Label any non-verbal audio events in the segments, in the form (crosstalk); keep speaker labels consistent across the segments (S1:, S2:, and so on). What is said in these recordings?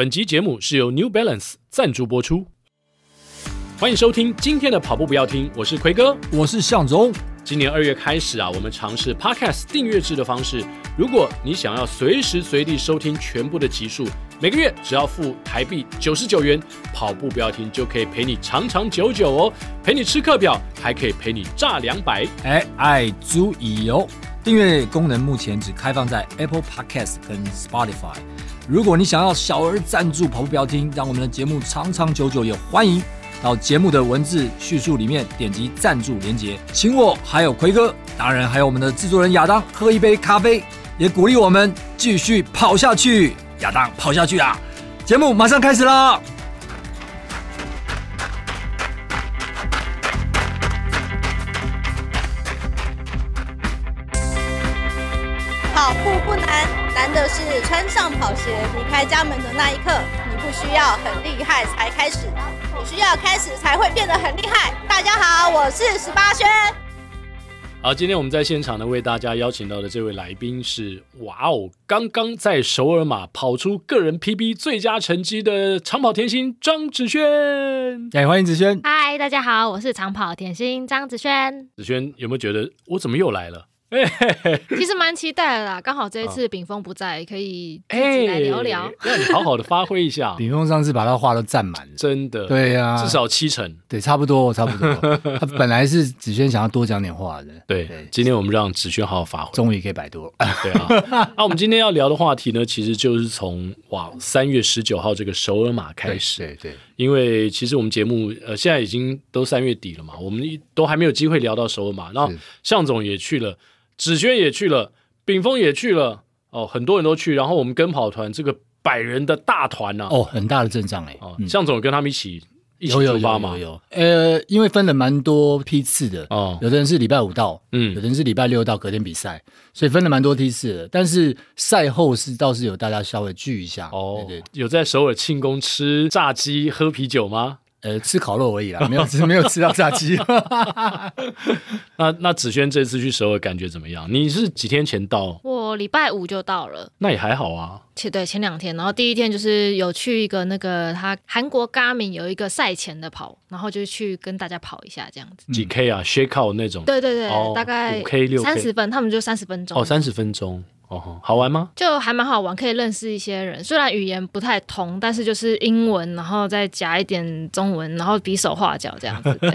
S1: 本集节目是由 New Balance 赞助播出。欢迎收听今天的跑步不要听，我是奎哥，
S2: 我是向总。
S1: 今年二月开始啊，我们尝试 Podcast 订阅制的方式。如果你想要随时随地收听全部的集数，每个月只要付台币九十九元，跑步不要停就可以陪你长长久久哦，陪你吃课表，还可以陪你炸两百。
S2: 哎，爱足以哦。订阅功能目前只开放在 Apple Podcast 跟 Spotify。如果你想要小额赞助跑步不要听，让我们的节目长长久久，也欢迎。到节目的文字叙述里面点击赞助连接，请我还有奎哥，当然还有我们的制作人亚当喝一杯咖啡，也鼓励我们继续跑下去。亚当跑下去啊！节目马上开始了。
S3: 穿上跑鞋离开家门的那一刻。你不需要很厉害才开始。你需要开始才会变得很厉害。大家好，我是十八轩。
S1: 好，今天我们在现场呢，为大家邀请到的这位来宾是，哇哦，刚刚在首尔马跑出个人 PB 最佳成绩的长跑甜心张子萱。
S2: 哎，欢迎子萱。
S4: 嗨，大家好，我是长跑甜心张子萱。
S1: 子萱有没有觉得我怎么又来了？(laughs)
S4: 其实蛮期待的啦，刚好这一次秉峰不在，可以一起来聊聊。(laughs)
S1: 让你好好的发挥一下。(laughs)
S2: 秉峰上次把他话都占满了，
S1: 真的。
S2: 对呀、啊，
S1: 至少七成。
S2: 对，差不多，差不多。他本来是芷萱想要多讲点话的。
S1: 对，对今天我们让芷萱好好发挥，
S2: 终于可以摆脱。
S1: 对啊。那、啊、我们今天要聊的话题呢，其实就是从哇三月十九号这个首尔马开始。
S2: 对对，
S1: 因为其实我们节目呃现在已经都三月底了嘛，我们都还没有机会聊到首尔马。然后向总也去了。芷萱也去了，炳峰也去了，哦，很多人都去。然后我们跟跑团这个百人的大团呐、啊，
S2: 哦，很大的阵仗哎。哦，向
S1: 总跟他们一起一起出发嘛？
S2: 有有有，有，有，呃，因为分了蛮多批次的哦，有的人是礼拜五到，嗯，有的人是礼拜六到隔天比赛，所以分了蛮多批次的。但是赛后是倒是有大家稍微聚一下哦，对，对，
S1: 有在首尔庆功吃炸鸡喝啤酒吗？
S2: 呃，吃烤肉而已啦，没有吃，没有吃到炸鸡。(laughs)
S1: 那那子轩这次去首尔感觉怎么样？你是几天前到？
S4: 我礼拜五就到了。
S1: 那也还好啊。
S4: 前对前两天，然后第一天就是有去一个那个他韩国 Garmin 有一个赛前的跑，然后就去跟大家跑一下这样子。
S1: 几 K 啊？shake out 那种？
S4: 对对对，
S1: 哦、
S4: 大概
S1: 五 K 六
S4: 三十分，他们就三十分钟。
S1: 哦，三十分钟。哦，好玩吗？
S4: 就还蛮好玩，可以认识一些人。虽然语言不太通，但是就是英文，然后再夹一点中文，然后比手画脚这样子。(laughs) 对，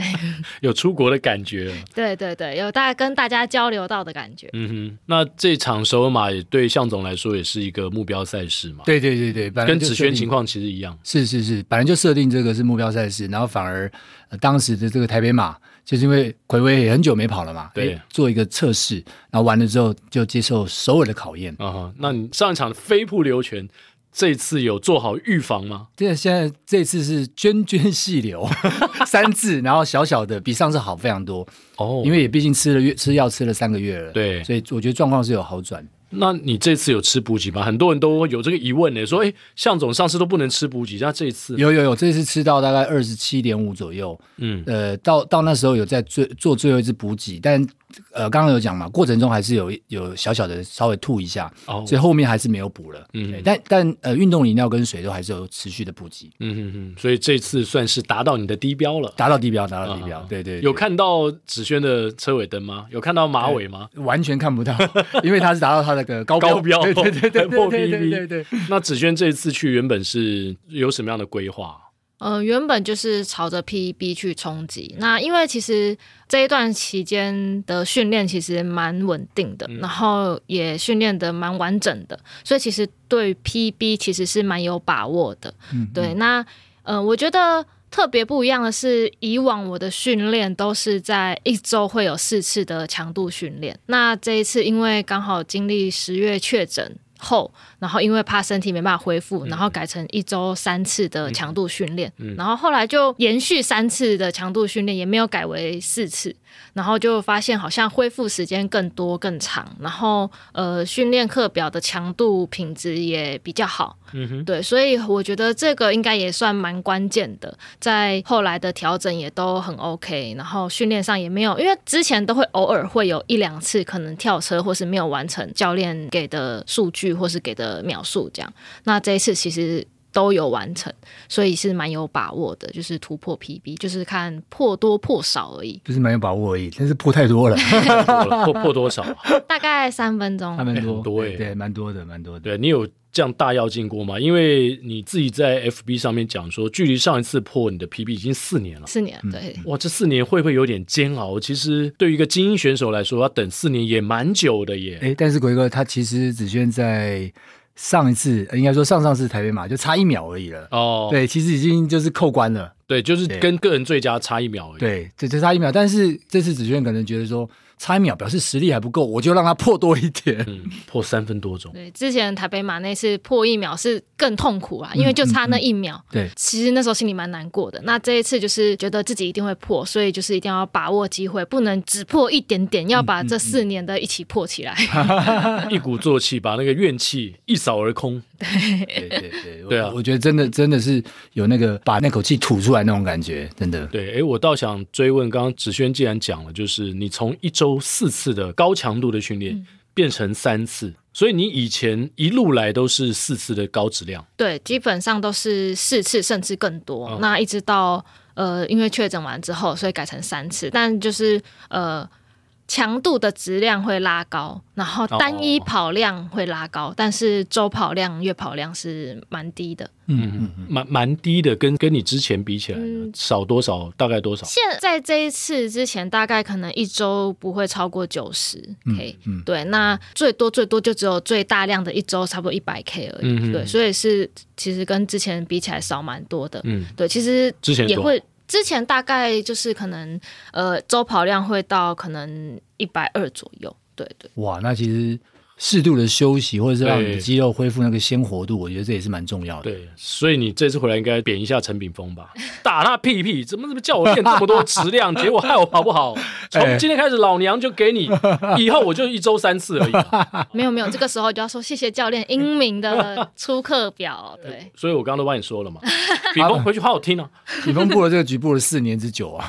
S1: 有出国的感觉。
S4: 对对对，有大概跟大家交流到的感觉。
S1: 嗯哼，那这场首尔马也对向总来说也是一个目标赛事嘛？
S2: 对对对对，
S1: 跟芷萱情况其实一样。
S2: 是是是，本来就设定这个是目标赛事，然后反而、呃、当时的这个台北马。就是因为睽违也很久没跑了嘛，对，做一个测试，然后完了之后就接受首尔的考验。
S1: 啊哈，那你上一场的飞瀑流泉，这次有做好预防吗？
S2: 对，现在这次是涓涓细流 (laughs) 三字，然后小小的，比上次好非常多哦。因为也毕竟吃了月吃药吃了三个月了，对，所以我觉得状况是有好转。
S1: 那你这次有吃补给吗？很多人都有这个疑问呢，说，哎，向总上次都不能吃补给，那这一次
S2: 有有有，这次吃到大概二十七点五左右，嗯，呃，到到那时候有在最做最后一次补给，但。呃，刚刚有讲嘛，过程中还是有有小小的稍微吐一下，哦，所以后面还是没有补了。嗯，但但呃，运动饮料跟水都还是有持续的补给。
S1: 嗯嗯嗯，所以这次算是达到你的低标了，
S2: 达到低标，达到低标。对对，对，
S1: 有看到芷萱的车尾灯吗？有看到马尾吗？
S2: 完全看不到，(laughs) 因为他是达到他那个高标，
S1: 高标，对对对对
S2: 破 PB。对对。
S1: 那芷萱这一次去原本是有什么样的规划？
S4: 呃，原本就是朝着 PB 去冲击。那因为其实这一段期间的训练其实蛮稳定的，嗯、然后也训练的蛮完整的，所以其实对 PB 其实是蛮有把握的。嗯、对，那呃，我觉得特别不一样的是，以往我的训练都是在一周会有四次的强度训练，那这一次因为刚好经历十月确诊。后，然后因为怕身体没办法恢复，然后改成一周三次的强度训练，嗯，然后后来就延续三次的强度训练，也没有改为四次。然后就发现好像恢复时间更多更长，然后呃训练课表的强度品质也比较好，嗯哼，对，所以我觉得这个应该也算蛮关键的，在后来的调整也都很 OK，然后训练上也没有，因为之前都会偶尔会有一两次可能跳车或是没有完成教练给的数据或是给的秒数这样，那这一次其实。都有完成，所以是蛮有把握的，就是突破 PB，就是看破多破少而已。
S2: 就是蛮有把握而已，但是破太多了，
S1: 破 (laughs) 破多少？
S4: 大概三分钟，
S2: 还蛮多，
S1: 很多哎，
S2: 对，蛮多的，蛮多的。
S1: 对你有这样大跃进过吗？因为你自己在 FB 上面讲说，距离上一次破你的 PB 已经四年了。
S4: 四年，对。
S1: 哇，这四年会不会有点煎熬？其实对于一个精英选手来说，要等四年也蛮久的耶。
S2: 哎，但是鬼哥他其实子轩在。上一次应该说上上次台北马就差一秒而已了。哦，对，其实已经就是扣关了，
S1: 对，就是跟个人最佳差一秒而已，
S2: 对，就就差一秒，但是这次子轩可能觉得说。差一秒表示实力还不够，我就让他破多一点，
S1: 嗯、破三分多钟。
S4: 对，之前台北马那次破一秒是更痛苦啊，因为就差那一秒。
S2: 嗯嗯嗯、对，
S4: 其实那时候心里蛮难过的。那这一次就是觉得自己一定会破，所以就是一定要把握机会，不能只破一点点，要把这四年的一起破起来，
S1: 嗯嗯、一鼓作气把那个怨气一扫而空。
S4: 对
S2: 对对对，
S1: 对啊，
S2: 我觉得真的真的是有那个把那口气吐出来那种感觉，真的。
S1: 对，哎，我倒想追问，刚刚子轩既然讲了，就是你从一周四次的高强度的训练变成三次，嗯、所以你以前一路来都是四次的高质量。
S4: 对，基本上都是四次甚至更多。哦、那一直到呃，因为确诊完之后，所以改成三次，但就是呃。强度的质量会拉高，然后单一跑量会拉高，哦、但是周跑量、月跑量是蛮低的。
S1: 嗯嗯嗯，蛮蛮低的，跟跟你之前比起来，嗯、少多少？大概多少？
S4: 现在这一次之前，大概可能一周不会超过九十 K。嗯，对，那最多最多就只有最大量的一周，差不多一百 K 而已。嗯、对，所以是其实跟之前比起来少蛮多的。嗯，对，其实之前也会。之前大概就是可能，呃，周跑量会到可能一百二左右，对对。
S2: 哇，那其实。适度的休息，或者是让你的肌肉恢复那个鲜活度，我觉得这也是蛮重要的。
S1: 对，所以你这次回来应该扁一下陈炳锋吧，(laughs) 打他屁屁！怎么怎么叫我练这么多质量，(laughs) 结果害我跑不好。从今天开始，老娘就给你，(laughs) 以后我就一周三次而已。
S4: 没有没有，这个时候就要说谢谢教练英明的出课表。对，
S1: 所以我刚刚都帮你说了嘛，(laughs) 炳锋回去好好听啊。
S2: 炳锋布了这个局布了四年之久啊，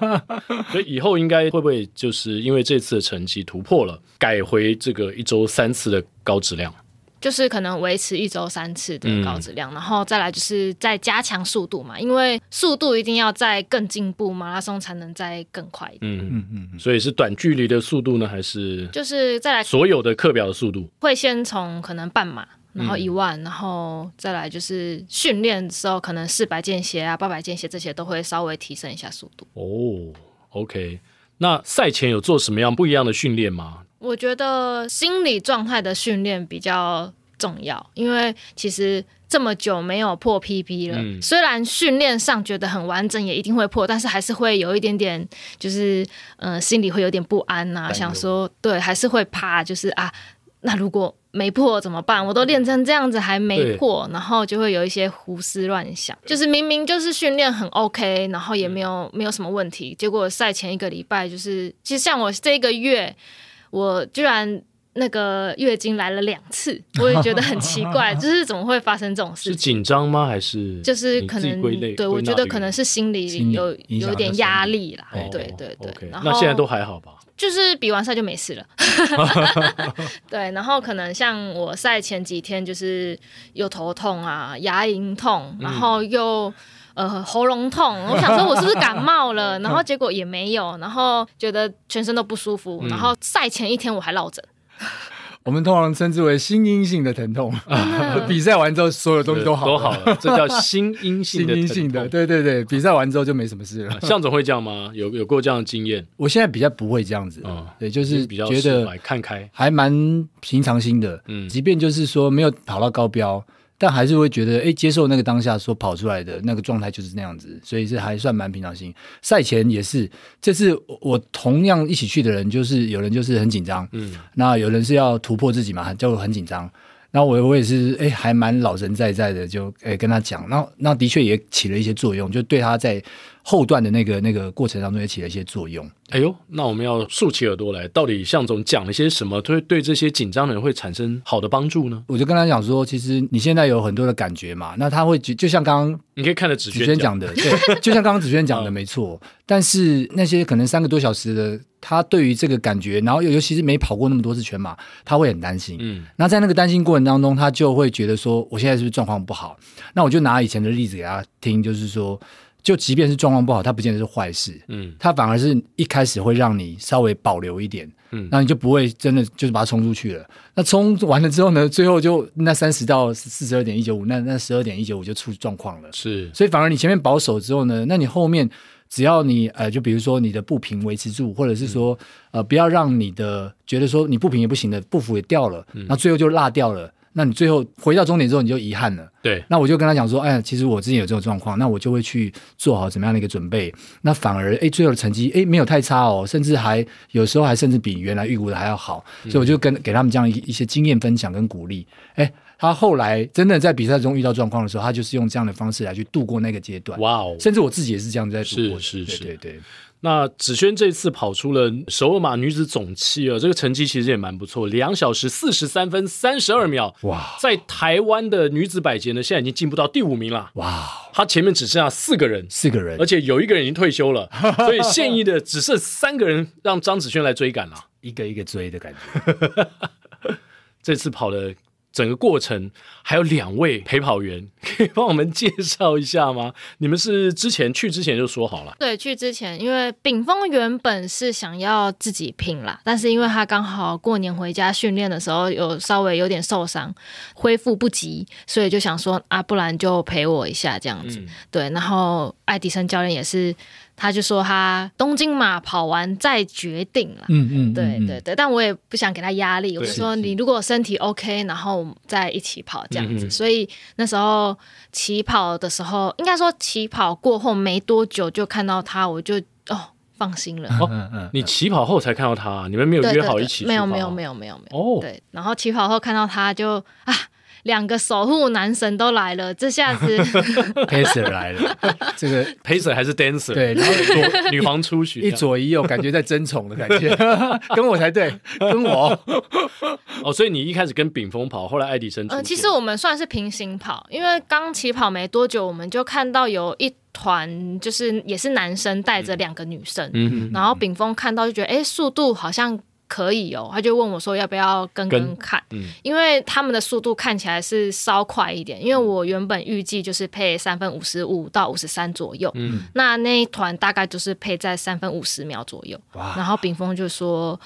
S2: (laughs)
S1: 所以以后应该会不会就是因为这次的成绩突破了，改回这个一周。三次的高质量，
S4: 就是可能维持一周三次的高质量，嗯、然后再来就是再加强速度嘛，因为速度一定要再更进步，马拉松才能再更快一点。嗯
S1: 嗯嗯，所以是短距离的速度呢，还是
S4: 就是再来
S1: 所有的课表的速度？
S4: 会先从可能半马，然后一万，嗯、然后再来就是训练的时候，可能四百间歇啊、八百间歇这些都会稍微提升一下速度。
S1: 哦，OK，那赛前有做什么样不一样的训练吗？
S4: 我觉得心理状态的训练比较重要，因为其实这么久没有破 PP 了，嗯、虽然训练上觉得很完整，也一定会破，但是还是会有一点点，就是呃，心里会有点不安呐、啊，想说对，还是会怕，就是啊，那如果没破怎么办？我都练成这样子还没破，然后就会有一些胡思乱想，就是明明就是训练很 OK，然后也没有没有什么问题，结果赛前一个礼拜就是，其实像我这个月。我居然那个月经来了两次，(laughs) 我也觉得很奇怪，(laughs) 就是怎么会发生这种事？
S1: 是紧张吗？还是
S4: 就是可能对，我觉得可能是心里有有点压力啦。对对对，然后
S1: 那现在都还好吧？
S4: 就是比完赛就没事了。(laughs) 对，然后可能像我赛前几天就是又头痛啊，牙龈痛，然后又。呃，喉咙痛，我想说 (laughs) 我是不是感冒了，然后结果也没有，然后觉得全身都不舒服，嗯、然后赛前一天我还落枕。
S2: 我们通常称之为心因性的疼痛，(laughs) 嗯、比赛完之后所有东西都好了，
S1: 都好了，这叫心因性。(laughs) 心因性的，
S2: 对对对，比赛完之后就没什么事了。
S1: 向总会这样吗？有有过这样的经验？
S2: 我现在比较不会这样子，嗯，对，就是觉得
S1: 看开，
S2: 还蛮平常心的，嗯，即便就是说没有跑到高标。但还是会觉得，哎，接受那个当下所跑出来的那个状态就是那样子，所以是还算蛮平常心。赛前也是，这次我同样一起去的人，就是有人就是很紧张，嗯，那有人是要突破自己嘛，就很紧张。那我我也是，哎，还蛮老神在在的，就哎跟他讲，那那的确也起了一些作用，就对他在后段的那个那个过程当中也起了一些作用。
S1: 哎呦，那我们要竖起耳朵来，到底向总讲了些什么，对对这些紧张的人会产生好的帮助呢？
S2: 我就跟他讲说，其实你现在有很多的感觉嘛，那他会就就像刚刚
S1: 你可以看着子轩
S2: 讲的，(laughs) 对，就像刚刚子轩讲的没错。但是那些可能三个多小时的，他对于这个感觉，然后尤其是没跑过那么多次全马，他会很担心。嗯，那在那个担心过程当中，他就会觉得说，我现在是不是状况不好？那我就拿以前的例子给他听，就是说。就即便是状况不好，它不见得是坏事，嗯，它反而是一开始会让你稍微保留一点，嗯，那你就不会真的就是把它冲出去了。那冲完了之后呢，最后就那三十到四十二点一九五，那那十二点一九五就出状况了，
S1: 是，
S2: 所以反而你前面保守之后呢，那你后面只要你呃，就比如说你的步平维持住，或者是说、嗯、呃，不要让你的觉得说你不平也不行的步幅也掉了，那、嗯、最后就落掉了。那你最后回到终点之后，你就遗憾了。
S1: 对，
S2: 那我就跟他讲说，哎，其实我之前有这种状况，那我就会去做好怎么样的一个准备。那反而，哎，最后的成绩，哎，没有太差哦，甚至还有时候还甚至比原来预估的还要好。所以我就跟给他们这样一一些经验分享跟鼓励。哎，他后来真的在比赛中遇到状况的时候，他就是用这样的方式来去度过那个阶段。
S1: 哇哦，
S2: 甚至我自己也是这样在度过。
S1: 是是是，
S2: 对对对。
S1: 那子轩这次跑出了首尔马女子总七啊，这个成绩其实也蛮不错，两小时四十三分三十二秒。哇，在台湾的女子百捷呢，现在已经进步到第五名了。哇，她前面只剩下四个人，
S2: 四个人，
S1: 而且有一个人已经退休了，(laughs) 所以现役的只剩三个人，让张子萱来追赶了，(laughs)
S2: 一个一个追的感觉。(laughs)
S1: 这次跑的。整个过程还有两位陪跑员，(laughs) 可以帮我们介绍一下吗？你们是之前去之前就说好了？
S4: 对，去之前，因为秉峰原本是想要自己拼啦，但是因为他刚好过年回家训练的时候有稍微有点受伤，恢复不及，所以就想说啊，不然就陪我一下这样子。嗯、对，然后爱迪生教练也是。他就说他东京马跑完再决定了，嗯嗯，对对对，但我也不想给他压力，我就说你如果身体 OK，然后再一起跑这样子。所以那时候起跑的时候，应该说起跑过后没多久就看到他，我就哦放心了。
S1: 哦，你起跑后才看到他，你们没有约好一起？
S4: 没有没有没有没有没有。哦，对，然后起跑后看到他就啊。两个守护男神都来了，这下子 (laughs)
S2: Pacer 来了，这个
S1: Pacer 还是 Dancer？
S2: 对，然后
S1: 左女皇出巡，
S2: 一左一右，感觉在争宠的感觉，(laughs) 跟我才对，(laughs) 跟我。
S1: 哦，所以你一开始跟秉峰跑，后来爱迪生。
S4: 呃，其实我们算是平行跑，因为刚起跑没多久，我们就看到有一团，就是也是男生带着两个女生，嗯，然后秉峰看到就觉得，哎，速度好像。可以哦，他就问我说要不要跟跟看，嗯、因为他们的速度看起来是稍快一点，因为我原本预计就是配三分五十五到五十三左右，嗯，那那一团大概就是配在三分五十秒左右，哇。然后炳峰就说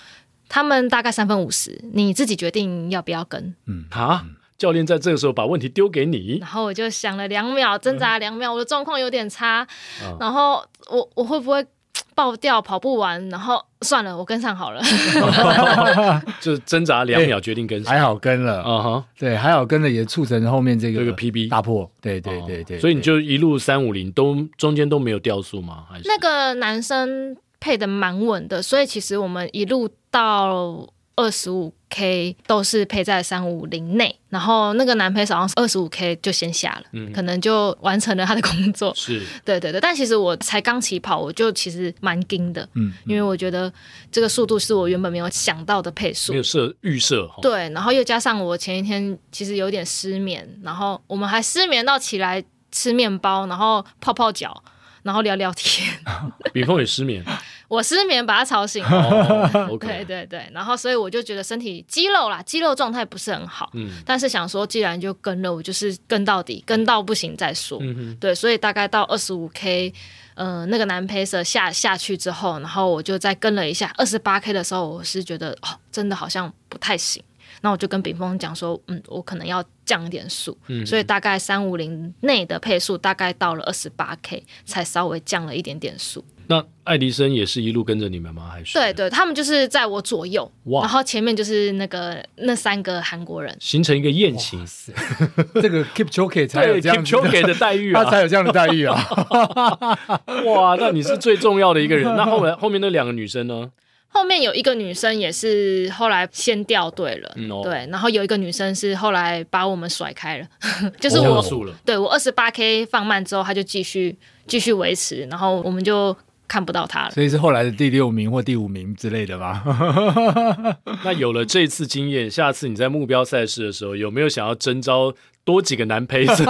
S4: 他们大概三分五十，你自己决定要不要跟，
S1: 嗯，好，教练在这个时候把问题丢给你，
S4: 然后我就想了两秒，挣扎两秒，嗯、我的状况有点差，嗯、然后我我会不会？爆掉跑不完，然后算了，我跟上好了。(laughs)
S1: 就挣扎两秒，决定跟上，
S2: 还好跟了。嗯哼，对，还好跟了，也促成后面这个这个 PB 大破。对对对对，
S1: 所以你就一路三五零，都中间都没有掉速吗？还是
S4: 那个男生配的蛮稳的，所以其实我们一路到。二十五 K 都是配在三五零内，然后那个男配手上是二十五 K 就先下了，嗯，可能就完成了他的工作。(laughs)
S1: 是，
S4: 对对对。但其实我才刚起跑，我就其实蛮惊的，嗯，因为我觉得这个速度是我原本没有想到的配速，
S1: 没有设预设。
S4: 对，然后又加上我前一天其实有点失眠，然后我们还失眠到起来吃面包，然后泡泡脚，然后聊聊天。
S1: 秉丰也失眠。
S4: 我失眠把他吵醒了，oh, (laughs) okay. 对对对，然后所以我就觉得身体肌肉啦，肌肉状态不是很好，嗯，但是想说既然就跟了，我就是跟到底，跟到不行再说，嗯哼，对，所以大概到二十五 K，呃，那个男 pacer 下下去之后，然后我就再跟了一下，二十八 K 的时候，我是觉得哦，真的好像不太行，那我就跟秉峰讲说，嗯，我可能要降一点速，嗯，所以大概三五零内的配速，大概到了二十八 K 才稍微降了一点点速。
S1: 那爱迪生也是一路跟着你们吗？还是
S4: 对对，他们就是在我左右，哇然后前面就是那个那三个韩国人，
S1: 形成一个雁行。(laughs)
S2: 这个 Keep Choke 才有这样
S1: Keep Choke 的待遇啊，(laughs)
S2: 他才有这样的待遇啊！(laughs)
S1: 哇，那你是最重要的一个人。那后面后面那两个女生呢？
S4: 后面有一个女生也是后来先掉队了，嗯哦、对，然后有一个女生是后来把我们甩开了，(laughs) 就是我，哦、对我二十八 K 放慢之后，她就继续继续维持，然后我们就。看不到他了。
S2: 所以是后来的第六名或第五名之类的吧。(laughs)
S1: 那有了这次经验，下次你在目标赛事的时候，有没有想要征招多几个男配速？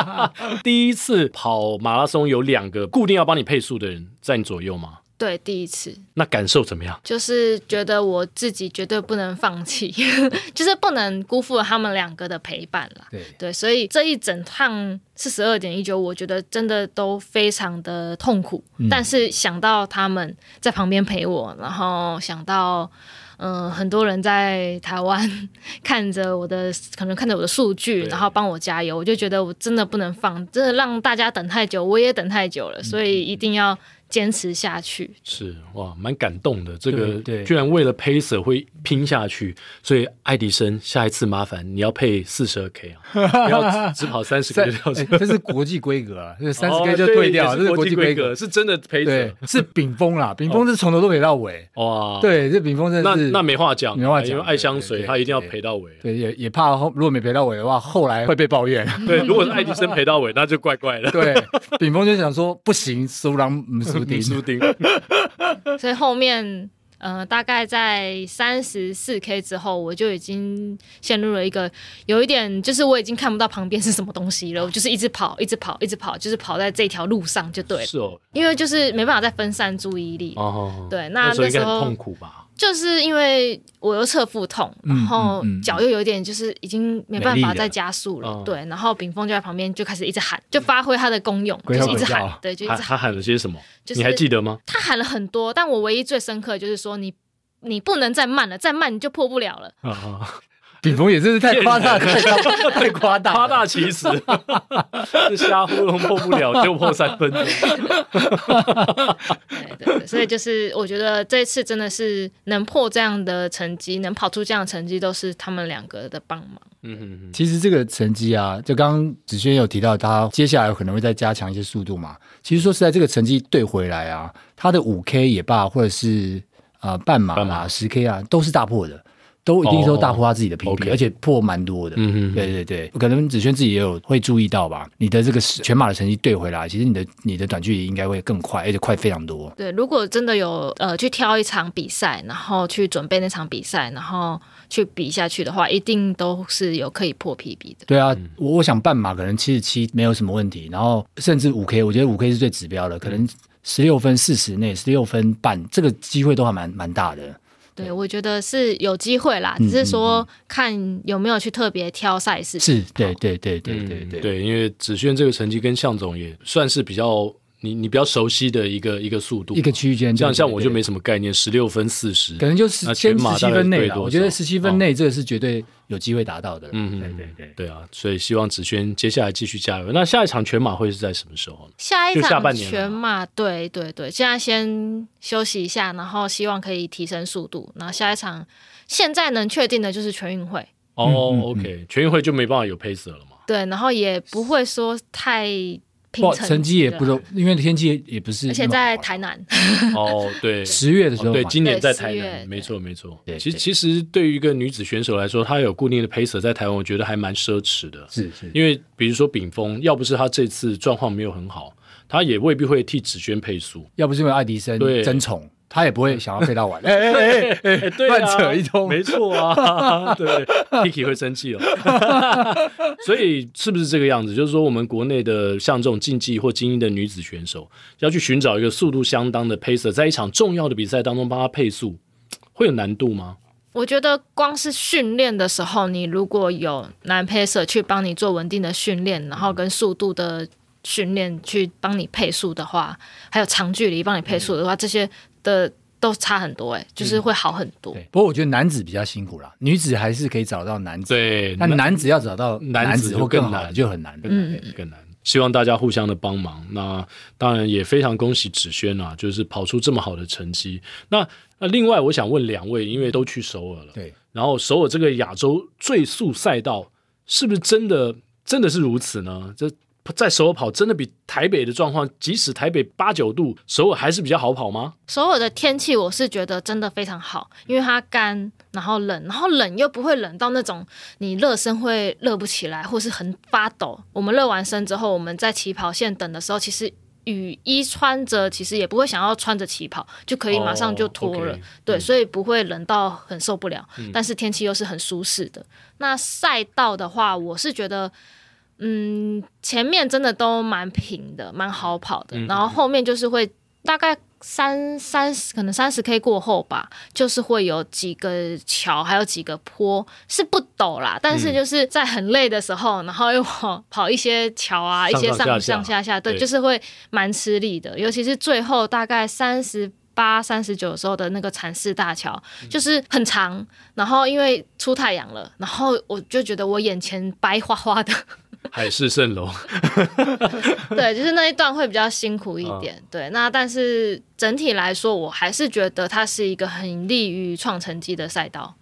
S1: (laughs) 第一次跑马拉松有两个固定要帮你配速的人在你左右吗？
S4: 对，第一次，
S1: 那感受怎么样？
S4: 就是觉得我自己绝对不能放弃，(laughs) 就是不能辜负了他们两个的陪伴了。
S2: 对
S4: 对，所以这一整趟四十二点一九，我觉得真的都非常的痛苦。嗯、但是想到他们在旁边陪我，然后想到嗯、呃，很多人在台湾 (laughs) 看着我的，可能看着我的数据，然后帮我加油，我就觉得我真的不能放，真的让大家等太久，我也等太久了，所以一定要。坚持下去
S1: 是哇，蛮感动的。这
S2: 个对，
S1: 居然为了 Pacer 会拼下去，所以爱迪生下一次麻烦你要配四十二 K 啊，(laughs) 不要只跑三十 K 就掉。(laughs)
S2: 这是国际规格啊，这三十 K 就退掉，这是国际规格，
S1: 是真的 Pacer，
S2: 是炳峰啦，(laughs) 炳峰是从头都赔到尾。哇，对，这炳峰真的是
S1: 那那没话讲，
S2: 没话讲，
S1: 因为爱香水他一定要赔到尾。
S2: 对，也也怕后如果没赔到尾的话，后来会被抱怨。
S1: 对，如果是爱迪生赔到尾，那就怪怪的。
S2: 对，炳峰就想说不行，苏朗不 (laughs)
S4: 所以后面，呃，大概在三十四 K 之后，我就已经陷入了一个有一点，就是我已经看不到旁边是什么东西了，(laughs) 我就是一直跑，一直跑，一直跑，就是跑在这条路上就对了。
S1: 是哦，
S4: 因为就是没办法再分散注意力。哦，对，那那时候
S1: 痛苦吧。
S4: 就是因为我又侧腹痛，然后脚又有点就是已经没办法再加速了，对，然后炳峰就在旁边就开始一直喊，就发挥他的功用，就是一直喊，对，就一直喊。
S1: 他喊了些什么？你还记得吗？
S4: 他喊了很多，但我唯一最深刻的就是说你你不能再慢了，再慢你就破不了了。(laughs)
S2: 炳锋也真是太夸大，太 (laughs) 太夸大，
S1: 夸大其词，(laughs) 是瞎糊弄破不了就破三分。对
S4: 对，所以就是我觉得这次真的是能破这样的成绩，能跑出这样的成绩，都是他们两个的帮忙。
S2: 嗯嗯嗯。其实这个成绩啊，就刚刚子轩有提到，他接下来可能会再加强一些速度嘛。其实说实在，这个成绩对回来啊，他的五 K 也罢，或者是啊、呃、半马啦、十 K 啊，都是大破的。都一定都大破他自己的 PB，、oh. 而且破蛮多的。嗯嗯，对对对，可能子轩自己也有会注意到吧？你的这个全马的成绩对回来，其实你的你的短距离应该会更快，而且快非常多。
S4: 对，如果真的有呃去挑一场比赛，然后去准备那场比赛，然后去比下去的话，一定都是有可以破 PB 的。
S2: 对啊，我我想半马可能七十七没有什么问题，然后甚至五 K，我觉得五 K 是最指标的，可能十六分四十内，十六分半，这个机会都还蛮蛮大的。
S4: 对，我觉得是有机会啦，只是说看有没有去特别挑赛事。
S2: 是，对，对，对，对，对，对，
S1: 对，因为子轩这个成绩跟向总也算是比较。你你比较熟悉的一个一个速度，
S2: 一个区间，
S1: 这样像我就没什么概念，十六分四十，
S2: 可能就是先十七分内了。我觉得十七分内这个是绝对有机会达到的。嗯嗯，对对对，
S1: 对啊，所以希望子轩接下来继续加油。那下一场全马会是在什么时候呢？
S4: 下一场全马，对对对，现在先休息一下，然后希望可以提升速度。然后下一场现在能确定的就是全运会。
S1: 哦，OK，全运会就没办法有 pacer 了嘛？
S4: 对，然后也不会说太。
S2: 不，成绩也不容，因为天气也也不是。
S4: 而且在台南。(laughs)
S1: 哦，对，
S2: 十月的时候，
S1: 对，今年在台南，没错没错。其实其实对于一个女子选手来说，她有固定的 pacer 在台湾，我觉得还蛮奢侈的。
S2: 是是，
S1: 因为比如说炳峰，要不是他这次状况没有很好，他也未必会替子轩配速。
S2: 要不是因为爱迪生争宠。他也不会想要飞到完，哎哎哎哎，乱扯一通，
S1: 没错啊，对，Kiki 会生气哦，(laughs) 所以是不是这个样子？就是说，我们国内的像这种竞技或精英的女子选手，要去寻找一个速度相当的 pacer，在一场重要的比赛当中帮他配速，会有难度吗？
S4: 我觉得光是训练的时候，你如果有男 pacer 去帮你做稳定的训练，然后跟速度的训练去帮你配速的话，还有长距离帮你配速的话，这些。的都差很多哎、欸，就是会好很多。
S2: 不过我觉得男子比较辛苦啦，女子还是可以找到男子。对，但男子要找到男子或更难就很难，
S1: 嗯，更难。希望大家互相的帮忙。那当然也非常恭喜芷轩啊，就是跑出这么好的成绩。那那另外我想问两位，因为都去首尔了，对，然后首尔这个亚洲最速赛道是不是真的真的是如此呢？这在首尔跑真的比台北的状况，即使台北八九度，首尔还是比较好跑吗？
S4: 首尔的天气我是觉得真的非常好，因为它干，然后冷，然后冷又不会冷到那种你热身会热不起来，或是很发抖。我们热完身之后，我们在起跑线等的时候，其实雨衣穿着，其实也不会想要穿着起跑，就可以马上就脱了。对、
S1: 嗯，
S4: 所以不会冷到很受不了。
S1: 嗯、
S4: 但是天气又是很舒适的。那赛道的话，我是觉得，嗯，前面真的都蛮平的，蛮好跑的，嗯、然后后面就是会大概。三三十可能三十 K 过后吧，就是会有几个桥，还有几个坡是不陡啦，但是就是在很累的时候，嗯、然后又跑跑一些桥啊，
S1: 上上下下
S4: 一些上上下下，对，对就是会蛮吃力的。尤其是最后大概三十八、三十九的时候的那个禅寺大桥，就是很长，然后因为出太阳了，然后我就觉得我眼前白花花的。
S1: 海市蜃楼，(laughs)
S4: 对，就是那一段会比较辛苦一点。嗯、对，那但是整体来说，我还是觉得它是一个很利于创成绩的赛道。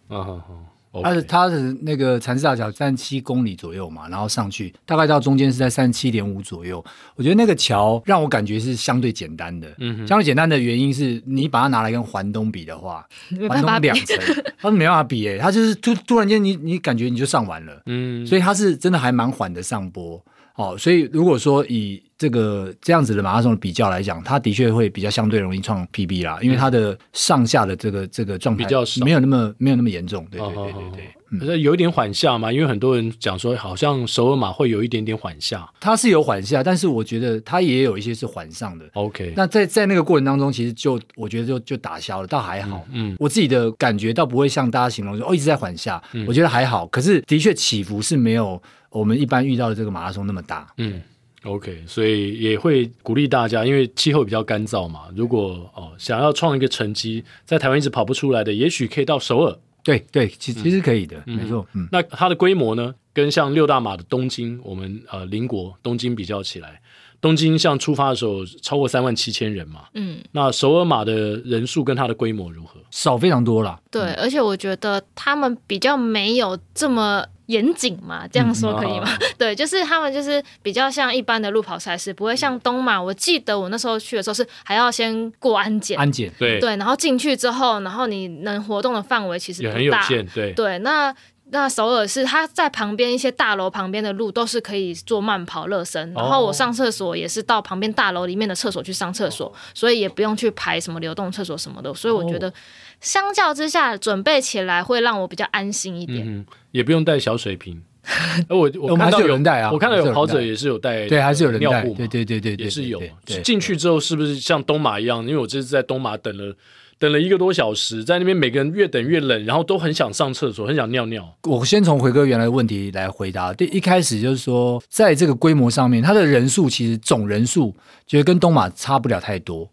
S2: 它是它的那个禅寺大桥三十七公里左右嘛，然后上去大概到中间是在三十七点五左右。我觉得那个桥让我感觉是相对简单的，嗯，相对简单的原因是你把它拿来跟环东比的话，环东两层，(laughs) 它是没办法比诶、欸，它就是突突然间你你感觉你就上完了，嗯，所以它是真的还蛮缓的上坡。哦，所以如果说以这个这样子的马拉松的比较来讲，它的确会比较相对容易创 PB 啦，因为它的上下的这个这个状态比较没有那么没有那么严重，对对对对对，
S1: 可是有一点缓下嘛，因为很多人讲说好像首尔马会有一点点缓下，
S2: 它是有缓下，但是我觉得它也有一些是缓上的。
S1: OK，
S2: 那在在那个过程当中，其实就我觉得就就打消了，倒还好。嗯，我自己的感觉倒不会像大家形容说哦一直在缓下，我觉得还好。可是的确起伏是没有。我们一般遇到的这个马拉松那么大，
S1: 嗯，OK，所以也会鼓励大家，因为气候比较干燥嘛。如果哦想要创一个成绩，在台湾一直跑不出来的，也许可以到首尔。
S2: 对对，其其实可以的，
S1: 嗯、
S2: 没错。嗯，
S1: 那它的规模呢，跟像六大马的东京，我们呃邻国东京比较起来，东京像出发的时候超过三万七千人嘛，嗯，那首尔马的人数跟它的规模如何？
S2: 少非常多啦。
S4: 对，嗯、而且我觉得他们比较没有这么。严谨嘛，这样说可以吗？嗯、(laughs) 对，就是他们就是比较像一般的路跑赛事，不会像东马。我记得我那时候去的时候是还要先过安检，
S2: 安检
S1: 对
S4: 对，然后进去之后，然后你能活动的范围其实很大，
S1: 也很有限，对
S4: 对。那那首尔是它在旁边一些大楼旁边的路都是可以做慢跑热身，然后我上厕所也是到旁边大楼里面的厕所去上厕所，所以也不用去排什么流动厕所什么的，所以我觉得。相较之下，准备起来会让我比较安心一点，
S1: 嗯、也不用带小水瓶。(laughs) 我我看到有人带啊，我看到有跑者也是有带，
S2: 对，还是有人
S1: 尿布，
S2: 对对对对，
S1: 也是有。进去之后是不是像东马一样？因为我这次在东马等了等了一个多小时，在那边每个人越等越冷，然后都很想上厕所，很想尿尿。
S2: 我先从回哥原来的问题来回答。第，一开始就是说，在这个规模上面，它的人数其实总人数觉得跟东马差不了太多。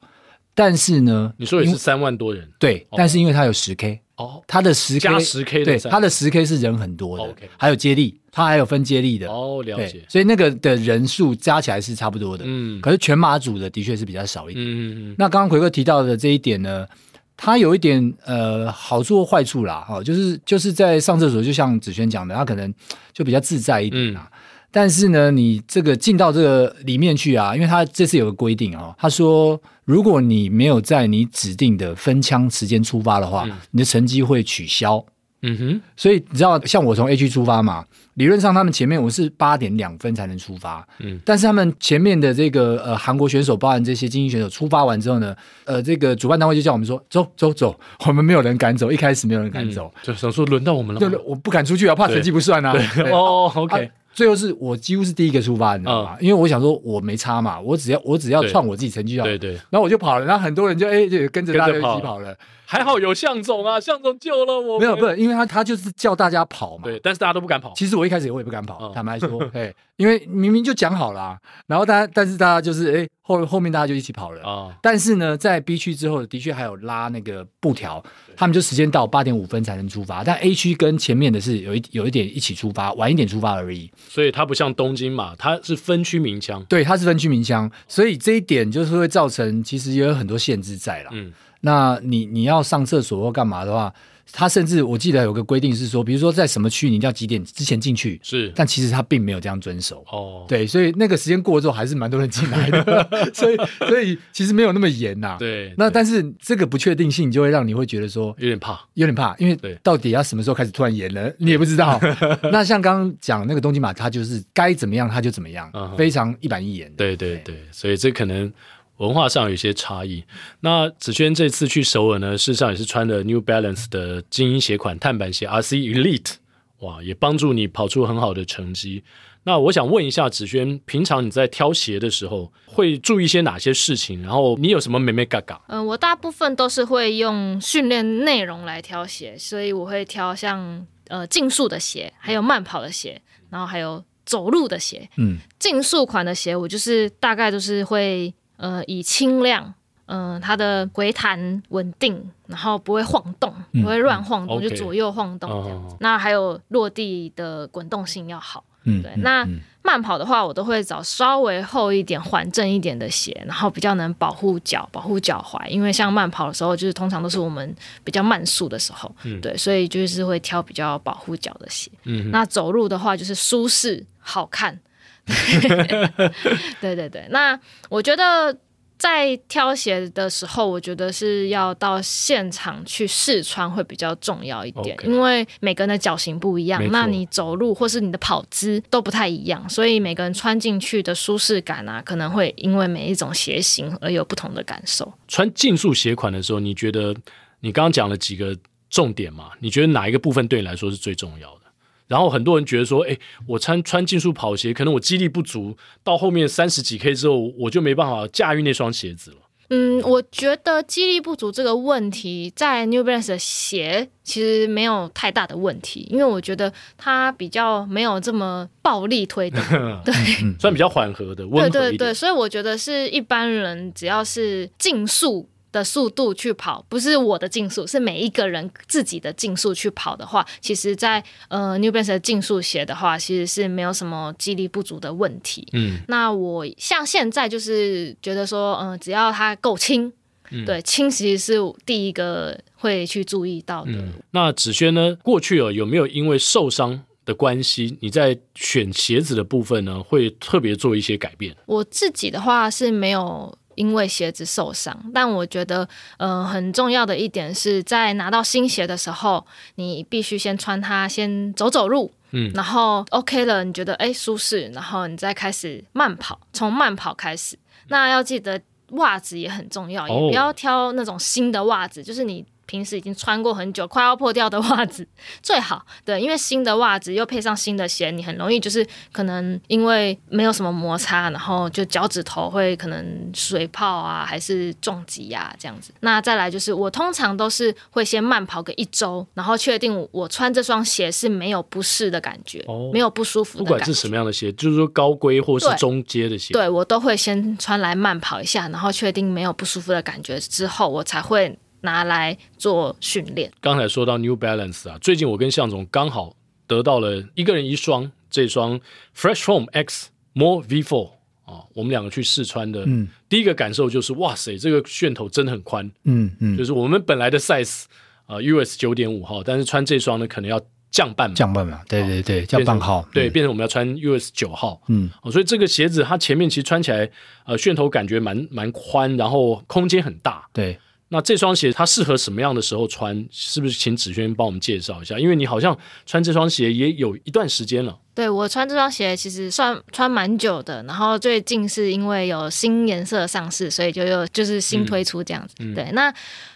S2: 但是呢，
S1: 你说也是三万多人，
S2: 对，但是因为它有十 K 哦，它的十 K
S1: 加十 K，
S2: 对，它的十 K 是人很多的还有接力，它还有分接力的
S1: 哦，了解，
S2: 所以那个的人数加起来是差不多的，嗯，可是全马组的的确是比较少一点，嗯嗯嗯。那刚刚奎哥提到的这一点呢，它有一点呃好处或坏处啦，哈，就是就是在上厕所，就像子轩讲的，它可能就比较自在一点啦。但是呢，你这个进到这个里面去啊，因为他这次有个规定哦，他说如果你没有在你指定的分枪时间出发的话，嗯、你的成绩会取消。嗯哼，所以你知道，像我从 A 区出发嘛，理论上他们前面我是八点两分才能出发，嗯，但是他们前面的这个呃韩国选手，包含这些精英选手出发完之后呢，呃，这个主办单位就叫我们说走走走，我们没有人敢走，一开始没有人敢走，
S1: 嗯、就想说轮到我们了，
S2: 对，我不敢出去啊，怕成绩不算啊。
S1: 哦，OK。
S2: 最后是我几乎是第一个出发，你知道吗？因为我想说我没差嘛，我只要我只要创我自己成绩就好。对对。然后我就跑了，然后很多人就哎就跟着大家一起跑了。
S1: 还好有向总啊，向总救了我。
S2: 没有，不是，因为他他就是叫大家跑嘛。
S1: 对，但是大家都不敢跑。
S2: 其实我一开始我也不敢跑，坦白说，(laughs) 哎，因为明明就讲好了，然后大家但是大家就是哎后后面大家就一起跑了啊。但是呢，在 B 区之后的确还有拉那个布条，他们就时间到八点五分才能出发，但 A 区跟前面的是有一有一点一起出发，晚一点出发而已。
S1: 所以它不像东京嘛，它是分区鸣枪。
S2: 对，它是分区鸣枪，所以这一点就是会造成其实也有很多限制在了。嗯。那你你要上厕所或干嘛的话，他甚至我记得有个规定是说，比如说在什么区你一定要几点之前进去，
S1: 是，
S2: 但其实他并没有这样遵守。
S1: 哦，
S2: 对，所以那个时间过了之后，还是蛮多人进来的，(laughs) 所以所以其实没有那么严呐。
S1: 对，
S2: 那但是这个不确定性就会让你会觉得说
S1: 有点怕，
S2: 有点怕，因为到底要什么时候开始突然严了，你也不知道。(laughs) 那像刚刚讲那个东京马，它就是该怎么样它就怎么样，非常一板一眼。
S1: 对对对，所以这可能。文化上有些差异。那子轩这次去首尔呢，事实上也是穿的 New Balance 的精英鞋款碳板鞋 RC Elite，哇，也帮助你跑出很好的成绩。那我想问一下子轩，平常你在挑鞋的时候会注意一些哪些事情？然后你有什么美眉嘎嘎？
S4: 嗯、呃，我大部分都是会用训练内容来挑鞋，所以我会挑像呃竞速的鞋，还有慢跑的鞋，然后还有走路的鞋。嗯，竞速款的鞋我就是大概都是会。呃，以轻量，嗯、呃，它的回弹稳定，然后不会晃动，不会乱晃动，嗯、就左右晃动这样子。那还有落地的滚动性要好。嗯，对。那慢跑的话，我都会找稍微厚一点、缓震一点的鞋，然后比较能保护脚、保护脚踝。因为像慢跑的时候，就是通常都是我们比较慢速的时候，嗯、对，所以就是会挑比较保护脚的鞋。嗯，那走路的话，就是舒适、好看。(laughs) 对对对，那我觉得在挑鞋的时候，我觉得是要到现场去试穿会比较重要一点，Okay. 因为每个人的脚型不一样，那你走路或是你的跑姿都不太一样，所以每个人穿进去的舒适感啊，可能会因为每一种鞋型而有不同的感受。
S1: 穿竞速鞋款的时候，你觉得你刚刚讲了几个重点嘛？你觉得哪一个部分对你来说是最重要的？然后很多人觉得说，哎，我穿穿竞速跑鞋，可能我肌力不足，到后面三十几 K 之后，我就没办法驾驭那双鞋子了。
S4: 嗯，我觉得肌力不足这个问题，在 New Balance 的鞋其实没有太大的问题，因为我觉得它比较没有这么暴力推动，(laughs) 对，
S1: 算比较缓和的，温和。
S4: 对对对，所以我觉得是一般人只要是竞速。的速度去跑，不是我的竞速，是每一个人自己的竞速去跑的话，其实在，在呃 New Balance 的竞速鞋的话，其实是没有什么肌力不足的问题。嗯，那我像现在就是觉得说，嗯、呃，只要它够轻，嗯、对，轻其实是第一个会去注意到的。嗯、
S1: 那子轩呢？过去哦，有没有因为受伤的关系，你在选鞋子的部分呢，会特别做一些改变？
S4: 我自己的话是没有。因为鞋子受伤，但我觉得，呃，很重要的一点是在拿到新鞋的时候，你必须先穿它，先走走路，嗯，然后 OK 了，你觉得诶舒适，然后你再开始慢跑，从慢跑开始。那要记得袜子也很重要，也不要挑那种新的袜子，就是你。平时已经穿过很久，快要破掉的袜子 (laughs) 最好。对，因为新的袜子又配上新的鞋，你很容易就是可能因为没有什么摩擦，然后就脚趾头会可能水泡啊，还是撞击呀这样子。那再来就是我通常都是会先慢跑个一周，然后确定我穿这双鞋是没有不适的感觉，哦、没有不舒服的感觉。不
S1: 管是什么样的鞋，就是说高规或是中阶的鞋，
S4: 对，对我都会先穿来慢跑一下，然后确定没有不舒服的感觉之后，我才会。拿来做训练。
S1: 刚才说到 New Balance 啊，最近我跟向总刚好得到了一个人一双这双 Fresh Home X More V4 啊，我们两个去试穿的。嗯，第一个感受就是哇塞，这个楦头真的很宽。嗯嗯，就是我们本来的 size 啊，US 九点五号，但是穿这双呢，可能要降半码。降半码，
S2: 对对对，降半号。
S1: 对，变成我们要穿 US 九号。嗯，哦所以这个鞋子它前面其实穿起来呃楦头感觉蛮蛮宽，然后空间很大。
S2: 对。
S1: 那这双鞋它适合什么样的时候穿？是不是请子轩帮我们介绍一下？因为你好像穿这双鞋也有一段时间了。
S4: 对，我穿这双鞋其实算穿蛮久的，然后最近是因为有新颜色上市，所以就又就是新推出这样子。嗯、对，那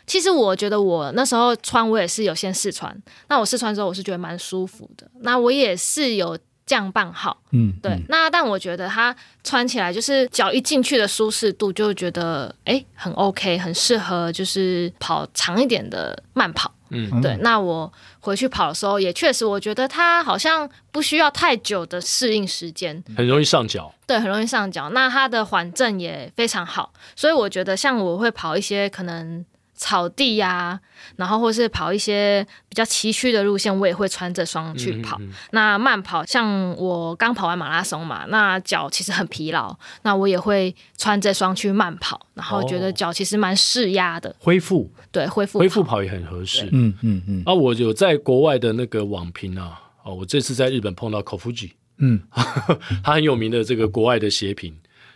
S4: 其实我觉得我那时候穿我也是有先试穿，那我试穿之后我是觉得蛮舒服的。那我也是有。降半号，嗯，对，嗯、那但我觉得它穿起来就是脚一进去的舒适度，就觉得哎很 OK，很适合就是跑长一点的慢跑，嗯，对。那我回去跑的时候也确实，我觉得它好像不需要太久的适应时间，
S1: 很容易上脚，
S4: 对，很容易上脚。那它的缓震也非常好，所以我觉得像我会跑一些可能草地呀、啊，然后或是跑一些比较崎岖的路线，我也会穿这双去跑。嗯嗯嗯，那慢跑，像我刚跑完马拉松嘛，那脚其实很疲劳，那我也会穿这双去慢跑，然后觉得脚其实蛮释压的，
S1: 恢复，对，
S4: 恢复，
S1: 恢复跑也很合适。
S2: 嗯嗯嗯。
S1: 啊，我有在国外的那个网评啊，哦，我这次在日本碰到 Kofuji，嗯，(laughs) 他很有名的这个国外的鞋评。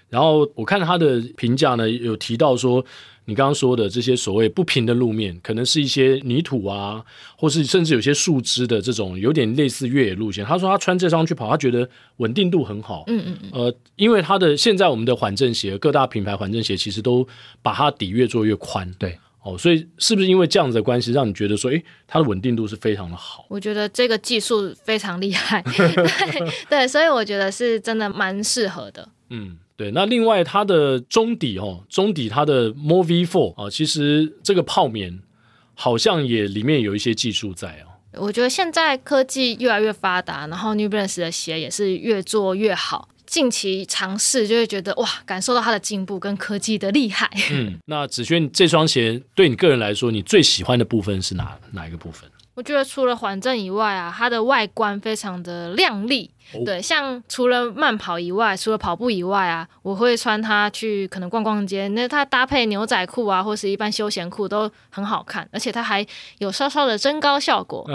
S1: 然后我看他的评价呢，有提到说，你刚刚说的这些所谓不平的路面，可能是一些泥土啊，或是甚至有些树枝的这种有点类似越野路线。他说他穿这双去跑，他觉得稳定度很好。嗯嗯嗯。呃，因为他的现在我们的缓震鞋，各大品牌缓震鞋其实都把它底越做越宽。
S2: 对。
S1: 哦，所以是不是因为这样子的关系，让你觉得说，诶，它的稳定度是非常的好？
S4: 我觉得这个技术非常厉害。(laughs) 对对，所以我觉得是真的蛮适合的。
S1: 嗯。对，那另外它的中底哦，中底它的 MoRe4 啊，其实这个泡棉好像也里面有一些技术在哦。
S4: 我觉得现在科技越来越发达，然后 New Balance 的鞋也是越做越好。近期尝试就会觉得哇，感受到它的进步跟科技的厉害。
S1: 嗯，那子轩这双鞋对你个人来说，你最喜欢的部分是哪哪一个部分？
S4: 我觉得除了缓震以外啊，它的外观非常的亮丽。哦、对，像除了慢跑以外，除了跑步以外啊，我会穿它去可能逛逛街。那它搭配牛仔裤啊，或是一般休闲裤都很好看，而且它还有稍稍的增高效果。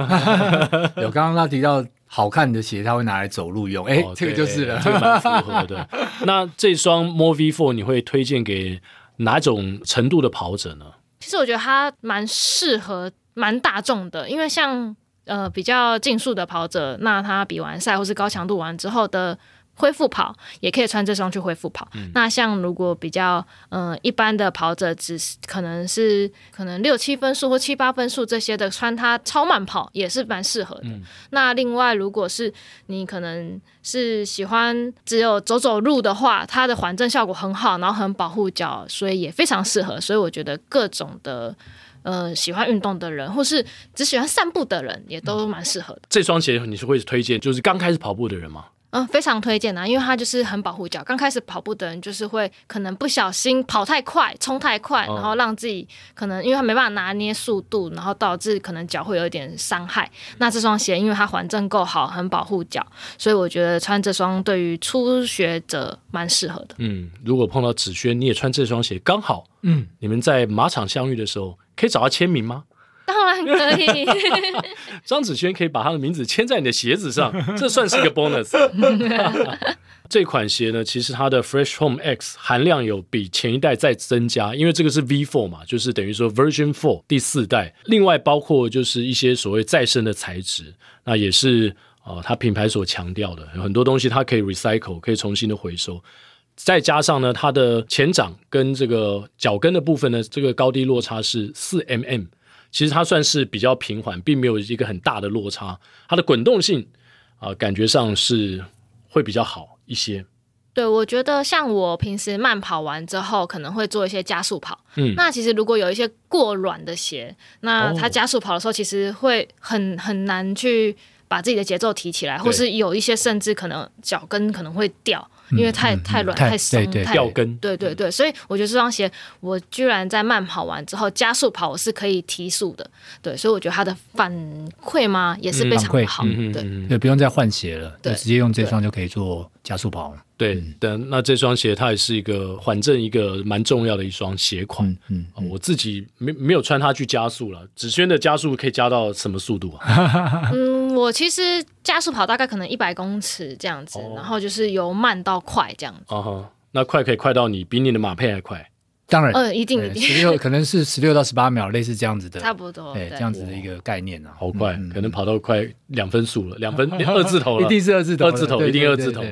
S4: (laughs)
S2: 有刚刚他提到好看的鞋，他会拿来走路用。哎、哦，这个就是了，这个蛮符合
S1: 的。(laughs) 那这双 MoRe4 你会推荐给哪种程度的跑者呢？
S4: 其实我觉得它蛮适合。蛮大众的，因为像呃比较竞速的跑者，那他比完赛或是高强度完之后的恢复跑，也可以穿这双去恢复跑。嗯、那像如果比较呃一般的跑者，只是可能是可能六七分数或七八分数这些的，穿它超慢跑也是蛮适合的。嗯、那另外，如果是你可能是喜欢只有走走路的话，它的缓震效果很好，然后很保护脚，所以也非常适合。所以我觉得各种的。呃，喜欢运动的人，或是只喜欢散步的人，也都蛮适合的。
S1: 这双鞋你是会推荐，就是刚开始跑步的人吗？
S4: 嗯，非常推荐啊，因为它就是很保护脚。刚开始跑步的人，就是会可能不小心跑太快、冲太快，然后让自己可能因为他没办法拿捏速度，然后导致可能脚会有一点伤害。那这双鞋因为它缓震够好，很保护脚，所以我觉得穿这双对于初学者蛮适合的。
S1: 嗯，如果碰到子轩，你也穿这双鞋，刚好，嗯，你们在马场相遇的时候。可以找他签名吗？
S4: 当然可以。(laughs)
S1: 张子萱可以把他的名字签在你的鞋子上，(laughs) 这算是一个 bonus。(laughs) 这款鞋呢，其实它的 Fresh Home X 含量有比前一代再增加，因为这个是 V4 嘛，就是等于说 Version Four 第四代。另外包括就是一些所谓再生的材质，那也是呃它品牌所强调的，有很多东西它可以 recycle，可以重新的回收。再加上呢，它的前掌跟这个脚跟的部分呢，这个高低落差是四 mm，其实它算是比较平缓，并没有一个很大的落差。它的滚动性啊、呃，感觉上是会比较好一些。
S4: 对，我觉得像我平时慢跑完之后，可能会做一些加速跑。嗯，那其实如果有一些过软的鞋，那它加速跑的时候，其实会很很难去把自己的节奏提起来，或是有一些甚至可能脚跟可能会掉。因为太太软太松太
S1: 掉跟，
S4: 对对对，所以我觉得这双鞋，我居然在慢跑完之后加速跑，我是可以提速的，对，所以我觉得它的反馈嘛也是非常好，对，
S2: 对不用再换鞋了，对，直接用这双就可以做加速跑了。
S1: 对，但那这双鞋它也是一个缓震一个蛮重要的一双鞋款，嗯，我自己没没有穿它去加速了，子轩的加速可以加到什么速度啊？(laughs)
S4: 嗯，我其实加速跑大概可能一百公尺这样子，然后就是由慢到快这样子。
S1: 哦，那快可以快到你比你的马配还快？
S2: 当然，
S4: 嗯，一定一定，
S2: 十六可能是十六到十八秒，类似这样子的，(laughs)
S4: 差不多，
S2: 对，这样子的一个概念啊，
S1: 好快，可能跑到快两分速了，两分二字头了，(laughs)
S2: 一定是二字头，
S1: 二字头一定二字头。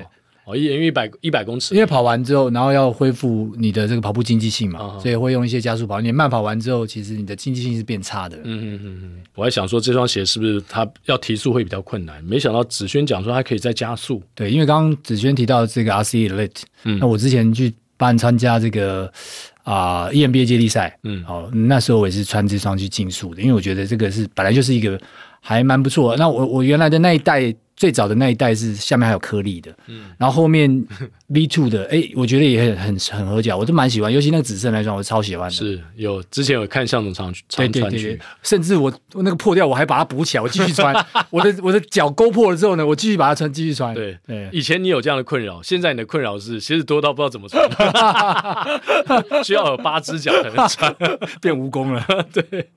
S1: 哦，一人一百一百公尺，
S2: 因为跑完之后，然后要恢复你的这个跑步经济性嘛，哦、所以会用一些加速跑。你慢跑完之后，其实你的经济性是变差的。嗯
S1: 嗯嗯嗯。我还想说，这双鞋是不是它要提速会比较困难？没想到子轩讲说它可以再加速。
S2: 对，因为刚刚子轩提到这个 RC Elite，嗯，那我之前去办参加这个啊、呃、EMBA 接力赛，嗯，好，那时候我也是穿这双去竞速的，因为我觉得这个是本来就是一个。还蛮不错。那我我原来的那一代。最早的那一代是下面还有颗粒的，嗯，然后后面 V two 的，哎，我觉得也很很很合脚，我都蛮喜欢，尤其那个紫色那双，我超喜欢的。
S1: 是有之前有看向总常常穿去，
S2: 甚至我那个破掉，我还把它补起来，我继续穿。(laughs) 我的我的脚勾破了之后呢，我继续把它穿，继续穿。
S1: 对对，以前你有这样的困扰，现在你的困扰是鞋子多到不知道怎么穿，(laughs) 需要有八只脚才能穿，(laughs)
S2: 变蜈蚣了。
S1: 对，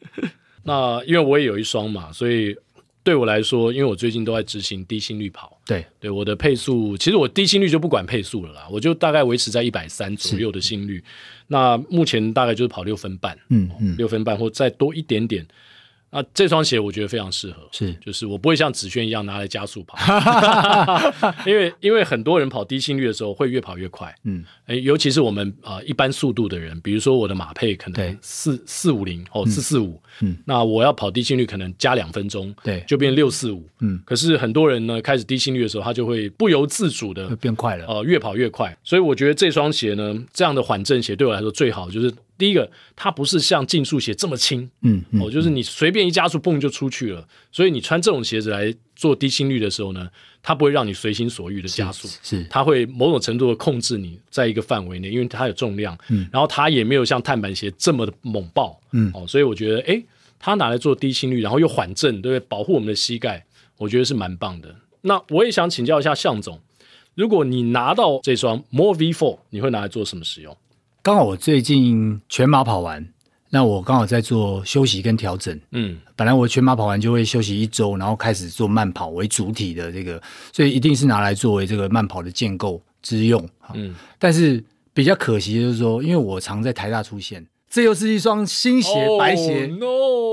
S1: 那因为我也有一双嘛，所以。对我来说，因为我最近都在执行低心率跑，
S2: 对
S1: 对，我的配速其实我低心率就不管配速了啦，我就大概维持在一百三左右的心率。那目前大概就是跑六分半，嗯嗯，六分半或再多一点点。那这双鞋我觉得非常适合，是。就是我不会像子轩一样拿来加速跑，(laughs) 因为因为很多人跑低心率的时候会越跑越快，嗯，尤其是我们啊、呃、一般速度的人，比如说我的马配可能四四五零哦四四五，嗯，那我要跑低心率可能加两分钟，对，就变六四五，嗯，可是很多人呢开始低心率的时候，他就会不由自主的
S2: 变快了，
S1: 呃，越跑越快，所以我觉得这双鞋呢，这样的缓震鞋对我来说最好就是。第一个，它不是像竞速鞋这么轻，嗯，嗯哦，就是你随便一加速，嘣就出去了。所以你穿这种鞋子来做低心率的时候呢，它不会让你随心所欲的加速，是，是它会某种程度的控制你在一个范围内，因为它有重量，嗯，然后它也没有像碳板鞋这么的猛爆，嗯，哦，所以我觉得，哎，它拿来做低心率，然后又缓震，对不对？保护我们的膝盖，我觉得是蛮棒的。那我也想请教一下向总，如果你拿到这双 More V Four，你会拿来做什么使用？
S2: 刚好我最近全马跑完，那我刚好在做休息跟调整。嗯，本来我全马跑完就会休息一周，然后开始做慢跑为主体的这个，所以一定是拿来作为这个慢跑的建构之用。嗯，但是比较可惜的就是说，因为我常在台大出现。这又是一双新鞋，oh, 白鞋，no,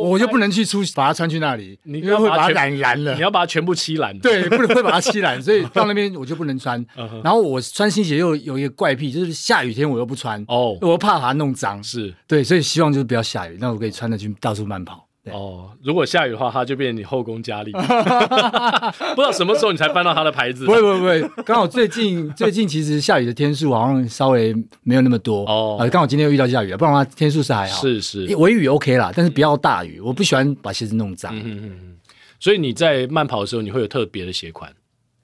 S2: 我就不能去出把它穿去那里，你会把它染蓝了。
S1: 你要把它全部漆蓝，
S2: 对，不能 (laughs) 会把它漆蓝，所以到那边我就不能穿。(laughs) 然后我穿新鞋又有一个怪癖，就是下雨天我又不穿，哦，我怕把它弄脏。是对，所以希望就是不要下雨，那我可以穿着去到处慢跑。
S1: 哦，如果下雨的话，它就变成你后宫佳丽。(laughs) 不知道什么时候你才搬到它的牌子？
S2: 不会不会不会，刚好最近 (laughs) 最近其实下雨的天数好像稍微没有那么多哦。刚好今天又遇到下雨了，不然的话天数是还好。
S1: 是是，
S2: 微雨 OK 啦，但是不要大雨，我不喜欢把鞋子弄脏。嗯嗯
S1: 嗯。所以你在慢跑的时候，你会有特别的鞋款？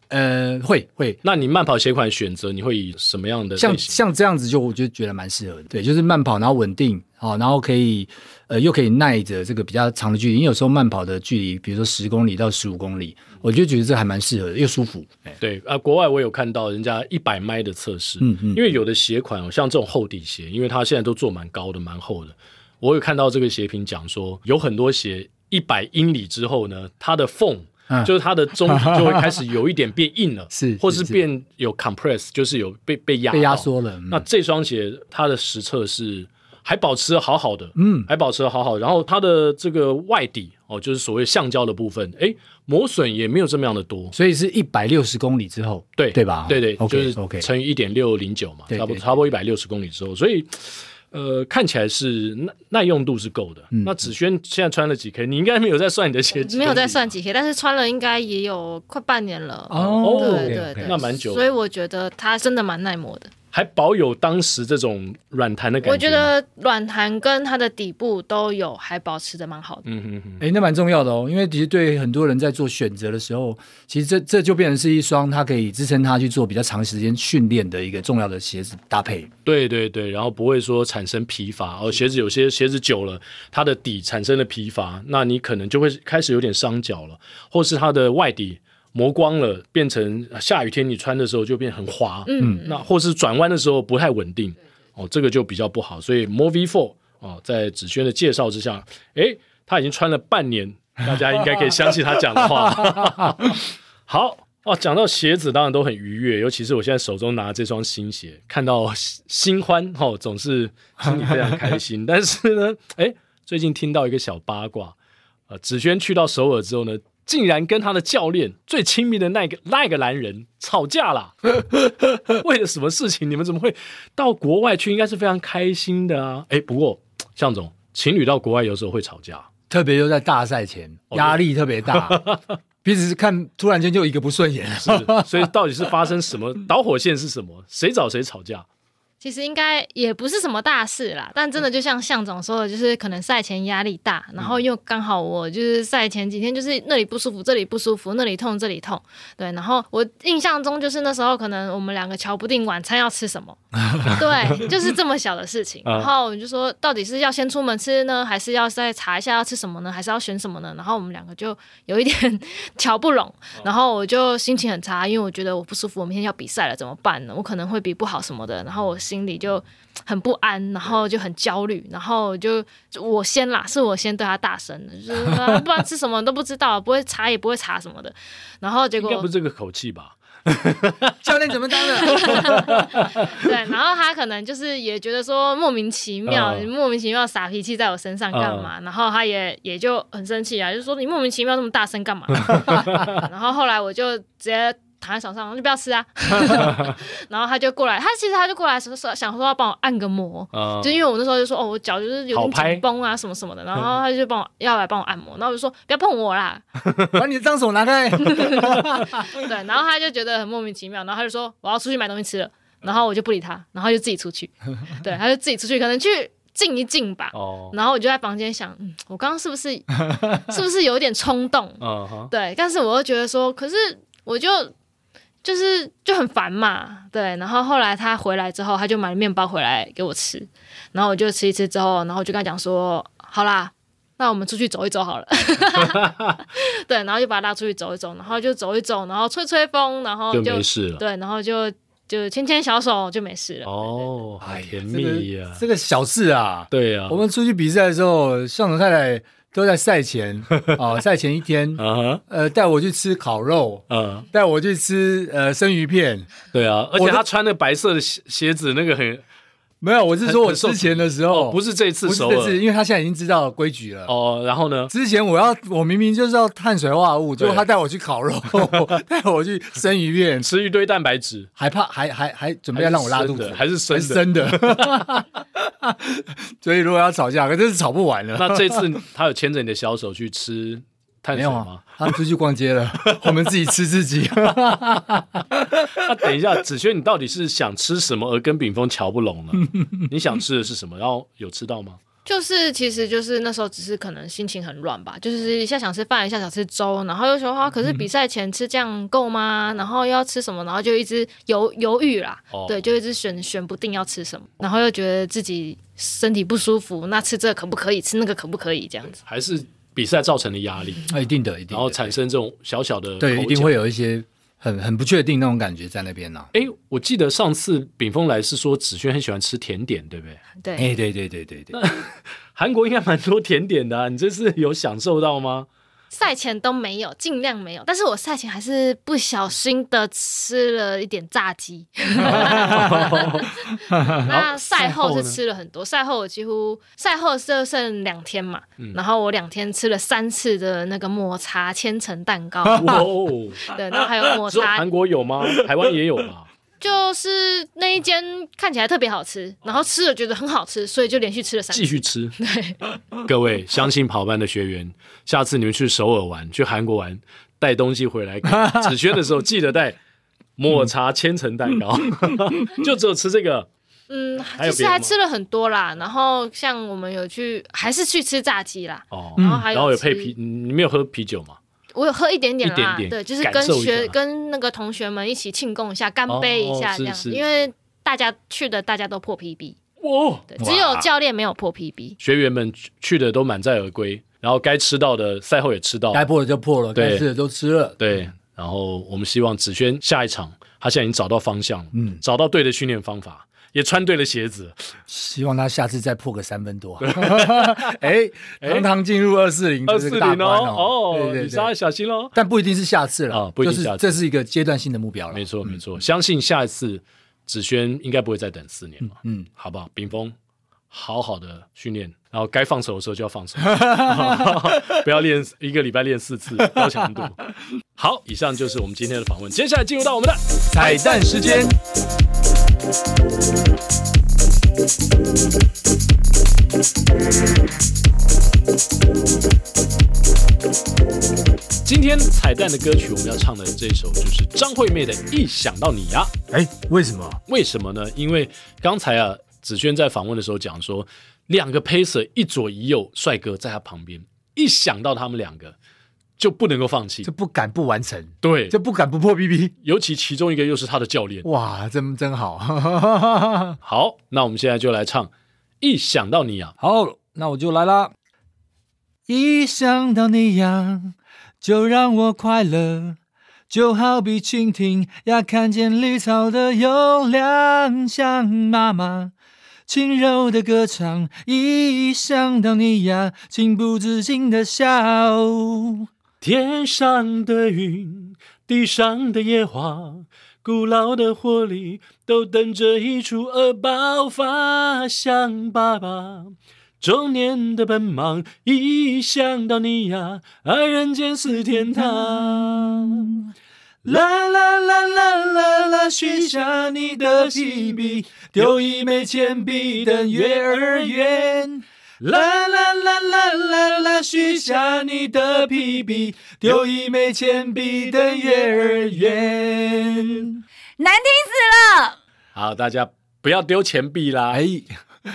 S2: 呃，会会。
S1: 那你慢跑鞋款选择，你会以什么样的？
S2: 像像这样子，就我就觉得蛮适合的。对，就是慢跑，然后稳定，好，然后可以。呃，又可以耐着这个比较长的距离，因为有时候慢跑的距离，比如说十公里到十五公里，我就觉得这还蛮适合的，又舒服。
S1: 对啊，国外我有看到人家一百迈的测试，嗯嗯，因为有的鞋款哦像这种厚底鞋，因为它现在都做蛮高的、蛮厚的，我有看到这个鞋评讲说，有很多鞋一百英里之后呢，它的缝、啊、就是它的中就会开始有一点变硬了，(laughs) 是，或是变有 compress，就是有被被压
S2: 被压缩了。
S1: 那这双鞋它的实测是。还保持的好好的，嗯，还保持的好好的。然后它的这个外底哦，就是所谓橡胶的部分，哎，磨损也没有这么样的多，
S2: 所以是一百六十公里之后，
S1: 对
S2: 对吧？
S1: 对对，就是乘以一点六零九嘛，差不多差不多一百六十公里之后，所以呃，看起来是耐耐用度是够的。那子轩现在穿了几 K？你应该没有在算你的鞋子，
S4: 没有在算几 K，但是穿了应该也有快半年了
S1: 哦，对对对，那蛮久，
S4: 所以我觉得它真的蛮耐磨的。
S1: 还保有当时这种软弹的感觉，
S4: 我觉得软弹跟它的底部都有，还保持的蛮好的。嗯
S2: 嗯嗯，哎，那蛮重要的哦，因为其实对很多人在做选择的时候，其实这这就变成是一双它可以支撑他去做比较长时间训练的一个重要的鞋子搭配。
S1: 对对对，然后不会说产生疲乏，哦鞋子有些鞋子久了，它的底产生了疲乏，那你可能就会开始有点伤脚了，或是它的外底。磨光了，变成下雨天你穿的时候就变很滑，嗯，那或是转弯的时候不太稳定，哦，这个就比较不好。所以 More V4 哦，在子轩的介绍之下，诶，他已经穿了半年，(laughs) 大家应该可以相信他讲的话。(laughs) 好哦，讲到鞋子，当然都很愉悦，尤其是我现在手中拿的这双新鞋，看到新欢哦，总是心里非常开心。(laughs) 但是呢，诶，最近听到一个小八卦，呃，子轩去到首尔之后呢。竟然跟他的教练最亲密的那个那个男人吵架了，(laughs) 为了什么事情？你们怎么会到国外去？应该是非常开心的啊！哎，不过向总，情侣到国外有时候会吵架，
S2: 特别又在大赛前，压力特别大，(laughs) 彼此看突然间就一个不顺眼，
S1: 是，所以到底是发生什么导火线是什么？谁找谁吵架？
S4: 其实应该也不是什么大事啦，但真的就像向总说的，就是可能赛前压力大，然后又刚好我就是赛前几天就是那里不舒服，这里不舒服，那里痛，这里痛，对，然后我印象中就是那时候可能我们两个瞧不定晚餐要吃什么，(laughs) 对，就是这么小的事情，(laughs) 然后我就说到底是要先出门吃呢，还是要再查一下要吃什么呢，还是要选什么呢？然后我们两个就有一点 (laughs) 瞧不拢，然后我就心情很差，因为我觉得我不舒服，我明天要比赛了怎么办呢？我可能会比不好什么的，然后我。心里就很不安，然后就很焦虑，然后就，就我先啦，是我先对他大声的，就是说不知道吃什么都不知道，不会查也不会查什么的，然后结果
S1: 应该不是这个口气吧？(laughs)
S2: 教练怎么当的？(laughs)
S4: 对，然后他可能就是也觉得说莫名其妙，呃、莫名其妙撒脾气在我身上干嘛？呃、然后他也也就很生气啊，就说你莫名其妙这么大声干嘛？(laughs) 然后后来我就直接。躺在床上，就不要吃啊。(laughs) (laughs) 然后他就过来，他其实他就过来说说，想说要帮我按个摩，嗯、就因为我那时候就说哦，我脚就是有点紧绷啊，什么什么的。然后他就帮我要来帮我按摩，然后我就说不要碰我啦，(laughs)
S2: 把你的脏手拿开。
S4: 对，然后他就觉得很莫名其妙，然后他就说我要出去买东西吃了，然后我就不理他，然后就自己出去。对，他就自己出去，可能去静一静吧。哦、然后我就在房间想，嗯，我刚刚是不是是不是有点冲动？嗯、对，但是我又觉得说，可是我就。就是就很烦嘛，对。然后后来他回来之后，他就买了面包回来给我吃，然后我就吃一吃之后，然后我就跟他讲说：“好啦，那我们出去走一走好了。(laughs) ”对，然后就把他拉出去走一走，然后就走一走，然后吹吹风，然后就，
S1: 就没事了。
S4: 对，然后就就牵牵小手就没事了。
S1: 哦，好甜蜜呀、
S2: 啊这个！这个小事啊，
S1: 对呀、啊。
S2: 我们出去比赛的时候，向总太太。都在赛前啊，(laughs) 赛前一天，呃，带我去吃烤肉，嗯，带我去吃呃生鱼片，
S1: 对啊，而且他穿的白色的鞋鞋子，那个很
S2: 没有，我是说我之前的时候，
S1: 不是这次，不是这次，
S2: 因为他现在已经知道规矩了。
S1: 哦，然后呢？
S2: 之前我要我明明就是要碳水化合物，结果他带我去烤肉，(laughs) 带我去生鱼片，
S1: 吃一堆蛋白质，
S2: 还怕还还还准备要让我拉肚子，
S1: 还是生的。(laughs)
S2: 所以如果要吵架，可真是吵不完了。
S1: 那这次他有牵着你的小手去吃碳水吗？
S2: 他出去逛街了，(laughs) 我们自己吃自己。
S1: 那等一下，子轩，你到底是想吃什么而跟炳峰瞧不拢呢？(laughs) 你想吃的是什么？然后有吃到吗？
S4: 就是，其实就是那时候只是可能心情很乱吧，就是一下想吃饭，一下想吃粥，然后又说啊，可是比赛前吃这样够吗？然后要吃什么？然后就一直犹犹豫啦，哦、对，就一直选选不定要吃什么，然后又觉得自己身体不舒服，那吃这个可不可以？吃那个可不可以？这样子
S1: 还是比赛造成的压力？
S2: 那、嗯、一定的，一定的，
S1: 然后产生这种小小的
S2: 对，一定会有一些。很很不确定那种感觉在那边呢、啊。
S1: 哎，我记得上次炳峰来是说子轩很喜欢吃甜点，对不对？
S4: 对，
S2: 哎，对对对对对。(laughs)
S1: 韩国应该蛮多甜点的、啊，你这次有享受到吗？
S4: 赛前都没有，尽量没有。但是我赛前还是不小心的吃了一点炸鸡。(laughs) 那赛后是吃了很多，赛后我几乎赛后就剩两天嘛，嗯、然后我两天吃了三次的那个抹茶千层蛋糕。哇哦！对，然后还有抹茶。
S1: 韩国有吗？台湾也有吧？
S4: 就是那一间看起来特别好吃，然后吃了觉得很好吃，所以就连续吃了三次。
S1: 继续吃。(laughs)
S4: 对，
S1: 各位相信跑班的学员，下次你们去首尔玩、去韩国玩，带东西回来给子轩的时候，记得带抹茶千层蛋糕。(laughs) 就只有吃这个。
S4: 嗯，其实还吃了很多啦。然后像我们有去，还是去吃炸鸡啦。
S1: 哦。然后还有，然后有配啤，你没有喝啤酒吗？
S4: 我有喝一点点啦，对，就是跟学跟那个同学们一起庆功一下，干杯一下这样，因为大家去的大家都破 PB，哦，对，只有教练没有破 PB，
S1: 学员们去的都满载而归，然后该吃到的赛后也吃到，
S2: 该破的就破了，该吃的都吃了，
S1: 对，然后我们希望子轩下一场，他现在已经找到方向，嗯，找到对的训练方法。也穿对了鞋子，
S2: 希望他下次再破个三分多。(laughs) 哎，堂堂进入二四零，二四零哦，哦，
S1: 你稍微小心喽。
S2: 但不一定是下次了啊，
S1: 不一定下次，
S2: 这是一个阶段性的目标了。
S1: 没错，没错，相信下一次子轩应该不会再等四年了。嗯，好不好？冰峰，好好的训练，然后该放手的时候就要放手，(laughs) 不要练一个礼拜练四次高强度。(laughs) 好，以上就是我们今天的访问，接下来进入到我们的彩蛋时间。今天天彩蛋的歌曲，我们要唱的这首就是张惠妹的《一想到你》呀。
S2: 哎，为什么？
S1: 为什么呢？因为刚才啊，子轩在访问的时候讲说，两个 pacer 一左一右，帅哥在他旁边，一想到他们两个，就不能够放弃，
S2: 就不敢不完成，
S1: 对，
S2: 就不敢不破 BB。
S1: 尤其其中一个又是他的教练，
S2: 哇，真真好。(laughs)
S1: 好，那我们现在就来唱《一想到你》呀。
S2: 好，那我就来啦。一想到你呀，就让我快乐，就好比蜻蜓呀，看见绿草的油亮，像妈妈轻柔的歌唱。一想到你呀，情不自禁的笑。
S1: 天上的云，地上的野花，古老的活力，都等着一出而爆发，像爸爸。中年的奔忙，一想到你呀，爱人间似天堂。啦啦啦啦啦啦，许下你的 PB，丢一枚钱币等月儿圆。啦啦啦啦啦啦，许下你的 PB，丢一枚铅笔等幼儿园。
S3: 难听死了！
S1: 好，大家不要丢钱币啦！
S2: 哎。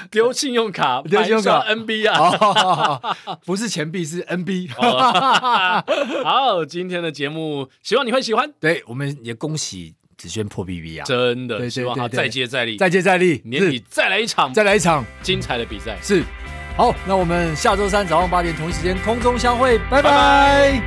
S1: 丢信用卡，
S2: 丢信用卡
S1: ，NB 啊，
S2: 不是钱币，是 NB。(laughs)
S1: 好，今天的节目希望你会喜欢。
S2: 对，我们也恭喜子轩破 B B 啊，
S1: 真的，希望他再接再厉，
S2: 再接再厉，
S1: 年底再来一场，
S2: 再来一场
S1: 精彩的比赛。
S2: 是，好，那我们下周三早上八点同一时间空中相会，拜拜。